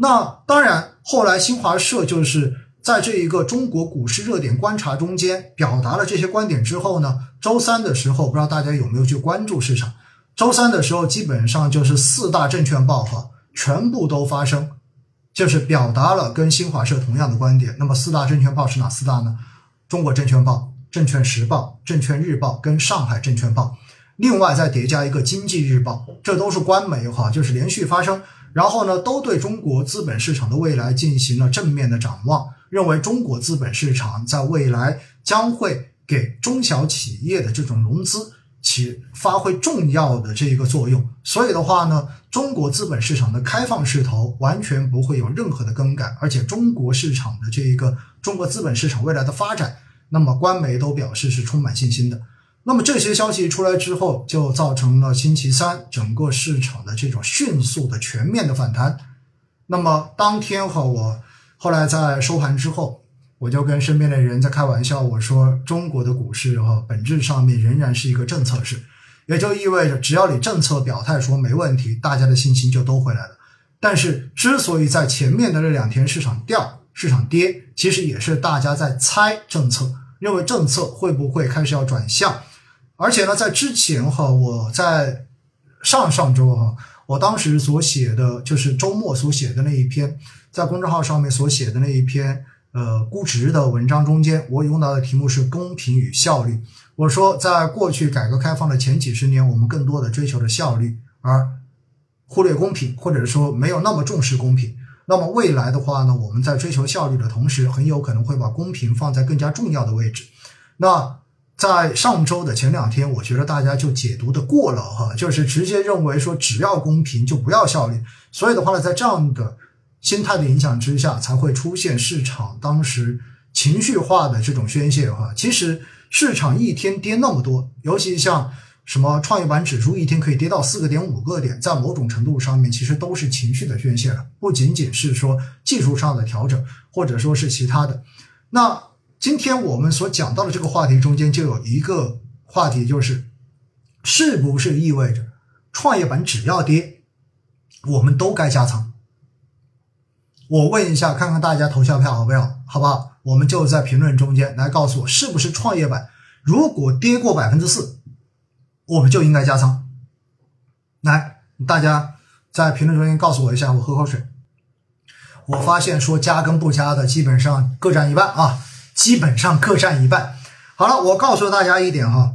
那当然，后来新华社就是在这一个中国股市热点观察中间表达了这些观点之后呢，周三的时候，不知道大家有没有去关注市场？周三的时候，基本上就是四大证券报哈，全部都发生，就是表达了跟新华社同样的观点。那么四大证券报是哪四大呢？中国证券报、证券时报、证券日报跟上海证券报，另外再叠加一个经济日报，这都是官媒哈，就是连续发生。然后呢，都对中国资本市场的未来进行了正面的展望，认为中国资本市场在未来将会给中小企业的这种融资起发挥重要的这一个作用。所以的话呢，中国资本市场的开放势头完全不会有任何的更改，而且中国市场的这一个中国资本市场未来的发展，那么官媒都表示是充满信心的。那么这些消息出来之后，就造成了星期三整个市场的这种迅速的全面的反弹。那么当天哈，我后来在收盘之后，我就跟身边的人在开玩笑，我说中国的股市哈，本质上面仍然是一个政策市，也就意味着只要你政策表态说没问题，大家的信心就都回来了。但是之所以在前面的这两天市场掉、市场跌，其实也是大家在猜政策，认为政策会不会开始要转向。而且呢，在之前哈，我在上上周哈，我当时所写的就是周末所写的那一篇，在公众号上面所写的那一篇呃估值的文章中间，我用到的题目是公平与效率。我说，在过去改革开放的前几十年，我们更多的追求的效率，而忽略公平，或者说没有那么重视公平。那么未来的话呢，我们在追求效率的同时，很有可能会把公平放在更加重要的位置。那在上周的前两天，我觉得大家就解读的过了哈，就是直接认为说只要公平就不要效率，所以的话呢，在这样的心态的影响之下，才会出现市场当时情绪化的这种宣泄哈。其实市场一天跌那么多，尤其像什么创业板指数一天可以跌到四个点五个点，在某种程度上面，其实都是情绪的宣泄了，不仅仅是说技术上的调整，或者说是其他的。那。今天我们所讲到的这个话题中间就有一个话题，就是是不是意味着创业板只要跌，我们都该加仓？我问一下，看看大家投票票好不好？好不好？我们就在评论中间来告诉我，是不是创业板如果跌过百分之四，我们就应该加仓？来，大家在评论中间告诉我一下，我喝口水。我发现说加跟不加的基本上各占一半啊。基本上各占一半。好了，我告诉大家一点哈，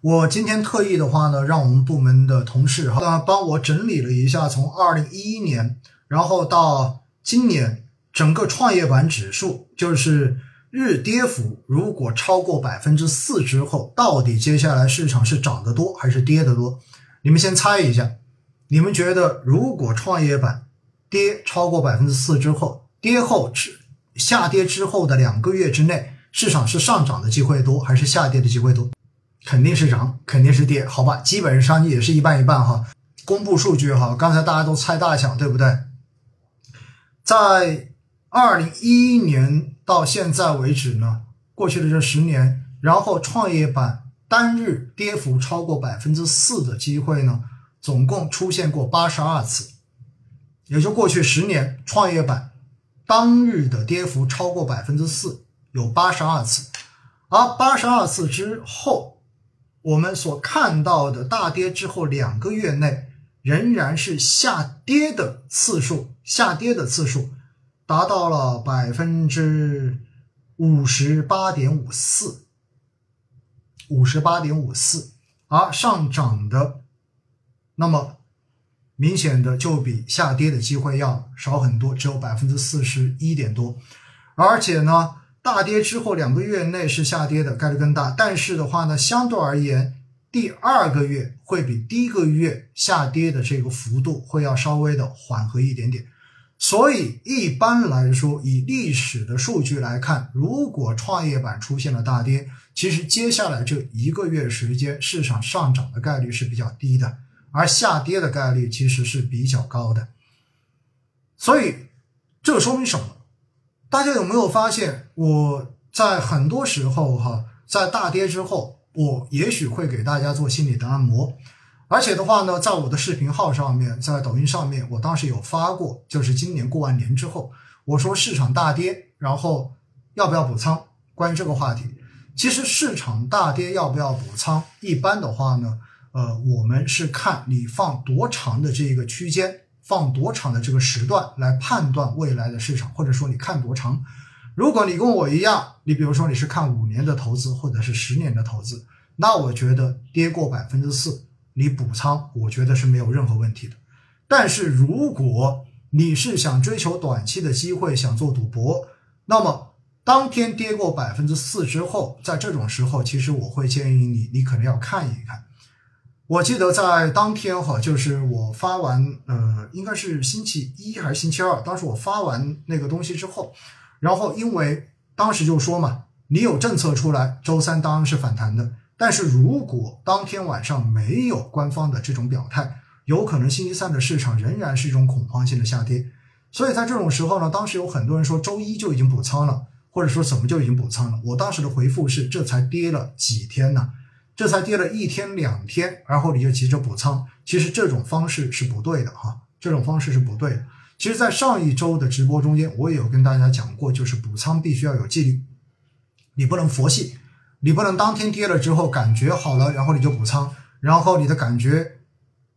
我今天特意的话呢，让我们部门的同事哈，帮我整理了一下，从二零一一年，然后到今年，整个创业板指数就是日跌幅如果超过百分之四之后，到底接下来市场是涨得多还是跌得多？你们先猜一下，你们觉得如果创业板跌超过百分之四之后，跌后只？下跌之后的两个月之内，市场是上涨的机会多还是下跌的机会多？肯定是涨，肯定是跌，好吧？基本上也是一半一半哈。公布数据哈，刚才大家都猜大小，对不对？在二零一一年到现在为止呢，过去的这十年，然后创业板单日跌幅超过百分之四的机会呢，总共出现过八十二次，也就过去十年创业板。当日的跌幅超过百分之四，有八十二次，而八十二次之后，我们所看到的大跌之后两个月内，仍然是下跌的次数，下跌的次数达到了百分之五十八点五四，五十八点五四，而上涨的，那么。明显的就比下跌的机会要少很多，只有百分之四十一点多。而且呢，大跌之后两个月内是下跌的概率更大。但是的话呢，相对而言，第二个月会比第一个月下跌的这个幅度会要稍微的缓和一点点。所以一般来说，以历史的数据来看，如果创业板出现了大跌，其实接下来这一个月时间市场上涨的概率是比较低的。而下跌的概率其实是比较高的，所以这说明什么？大家有没有发现，我在很多时候哈，在大跌之后，我也许会给大家做心理的按摩，而且的话呢，在我的视频号上面，在抖音上面，我当时有发过，就是今年过完年之后，我说市场大跌，然后要不要补仓？关于这个话题，其实市场大跌要不要补仓？一般的话呢，呃，我们是看你放多长的这个区间，放多长的这个时段来判断未来的市场，或者说你看多长。如果你跟我一样，你比如说你是看五年的投资，或者是十年的投资，那我觉得跌过百分之四。你补仓，我觉得是没有任何问题的。但是如果你是想追求短期的机会，想做赌博，那么当天跌过百分之四之后，在这种时候，其实我会建议你，你可能要看一看。我记得在当天哈，就是我发完，呃，应该是星期一还是星期二，当时我发完那个东西之后，然后因为当时就说嘛，你有政策出来，周三当然是反弹的。但是如果当天晚上没有官方的这种表态，有可能星期三的市场仍然是一种恐慌性的下跌。所以在这种时候呢，当时有很多人说周一就已经补仓了，或者说怎么就已经补仓了。我当时的回复是：这才跌了几天呢？这才跌了一天两天，然后你就急着补仓，其实这种方式是不对的哈，这种方式是不对的。其实，在上一周的直播中间，我也有跟大家讲过，就是补仓必须要有纪律，你不能佛系。你不能当天跌了之后感觉好了，然后你就补仓，然后你的感觉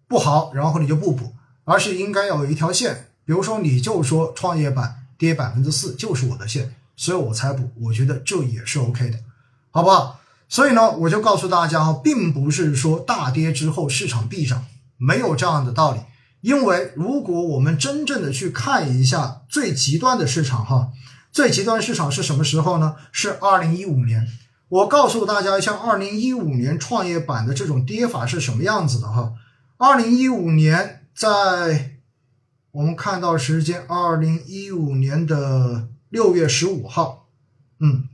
不好，然后你就不补，而是应该要有一条线。比如说，你就说创业板跌百分之四就是我的线，所以我才补。我觉得这也是 OK 的，好不好？所以呢，我就告诉大家哈，并不是说大跌之后市场必涨，没有这样的道理。因为如果我们真正的去看一下最极端的市场哈，最极端市场是什么时候呢？是二零一五年。我告诉大家，像二零一五年创业板的这种跌法是什么样子的哈？二零一五年在我们看到时间，二零一五年的六月十五号，嗯，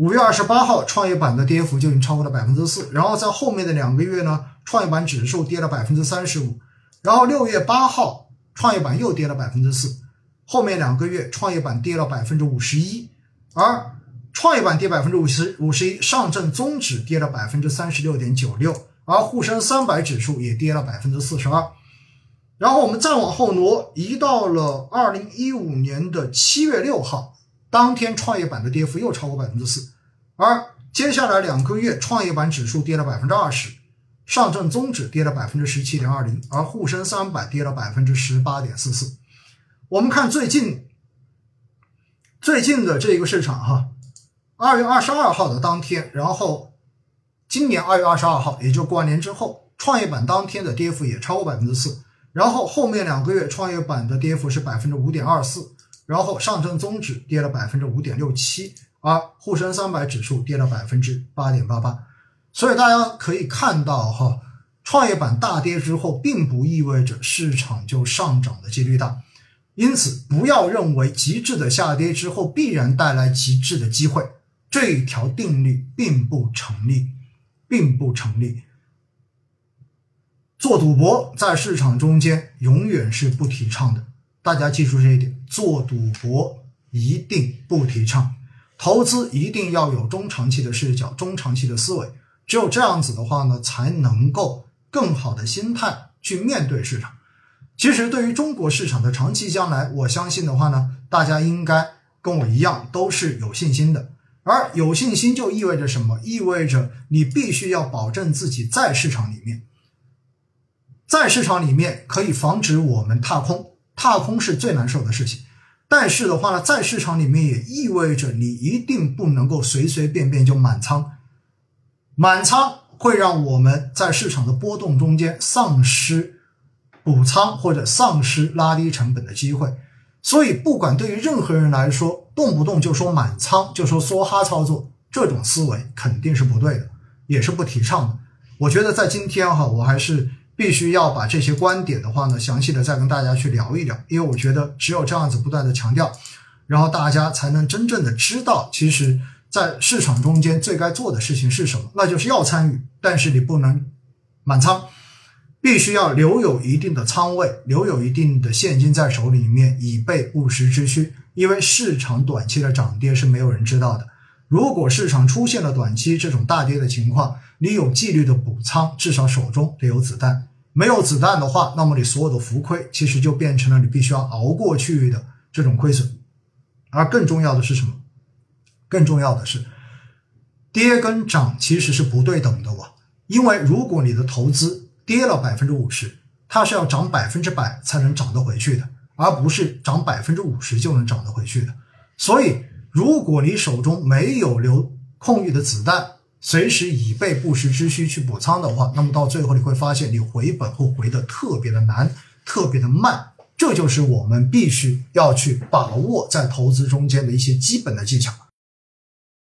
五月二十八号，创业板的跌幅就已经超过了百分之四。然后在后面的两个月呢，创业板指数跌了百分之三十五。然后六月八号，创业板又跌了百分之四。后面两个月，创业板跌了百分之五十一，而。创业板跌百分之五十五十一，上证综指跌了百分之三十六点九六，而沪深三百指数也跌了百分之四十二。然后我们再往后挪，移到了二零一五年的七月六号，当天创业板的跌幅又超过百分之四，而接下来两个月，创业板指数跌了百分之二十，上证综指跌了百分之十七点二零，而沪深三百跌了百分之十八点四四。我们看最近最近的这一个市场哈。二月二十二号的当天，然后今年二月二十二号，也就过完年之后，创业板当天的跌幅也超过百分之四。然后后面两个月，创业板的跌幅是百分之五点二四，然后上证综指跌了百分之五点六七，而沪深三百指数跌了百分之八点八八。所以大家可以看到，哈，创业板大跌之后，并不意味着市场就上涨的几率大。因此，不要认为极致的下跌之后必然带来极致的机会。这一条定律并不成立，并不成立。做赌博在市场中间永远是不提倡的，大家记住这一点。做赌博一定不提倡，投资一定要有中长期的视角、中长期的思维。只有这样子的话呢，才能够更好的心态去面对市场。其实，对于中国市场的长期将来，我相信的话呢，大家应该跟我一样都是有信心的。而有信心就意味着什么？意味着你必须要保证自己在市场里面，在市场里面可以防止我们踏空，踏空是最难受的事情。但是的话呢，在市场里面也意味着你一定不能够随随便便就满仓，满仓会让我们在市场的波动中间丧失补仓或者丧失拉低成本的机会。所以，不管对于任何人来说，动不动就说满仓，就说梭哈操作，这种思维肯定是不对的，也是不提倡的。我觉得在今天哈，我还是必须要把这些观点的话呢，详细的再跟大家去聊一聊，因为我觉得只有这样子不断的强调，然后大家才能真正的知道，其实在市场中间最该做的事情是什么，那就是要参与，但是你不能满仓。必须要留有一定的仓位，留有一定的现金在手里面，以备不时之需。因为市场短期的涨跌是没有人知道的。如果市场出现了短期这种大跌的情况，你有纪律的补仓，至少手中得有子弹。没有子弹的话，那么你所有的浮亏其实就变成了你必须要熬过去的这种亏损。而更重要的是什么？更重要的是，跌跟涨其实是不对等的哇。因为如果你的投资跌了百分之五十，它是要涨百分之百才能涨得回去的，而不是涨百分之五十就能涨得回去的。所以，如果你手中没有留空余的子弹，随时以备不时之需去补仓的话，那么到最后你会发现，你回本会回的特别的难，特别的慢。这就是我们必须要去把握在投资中间的一些基本的技巧。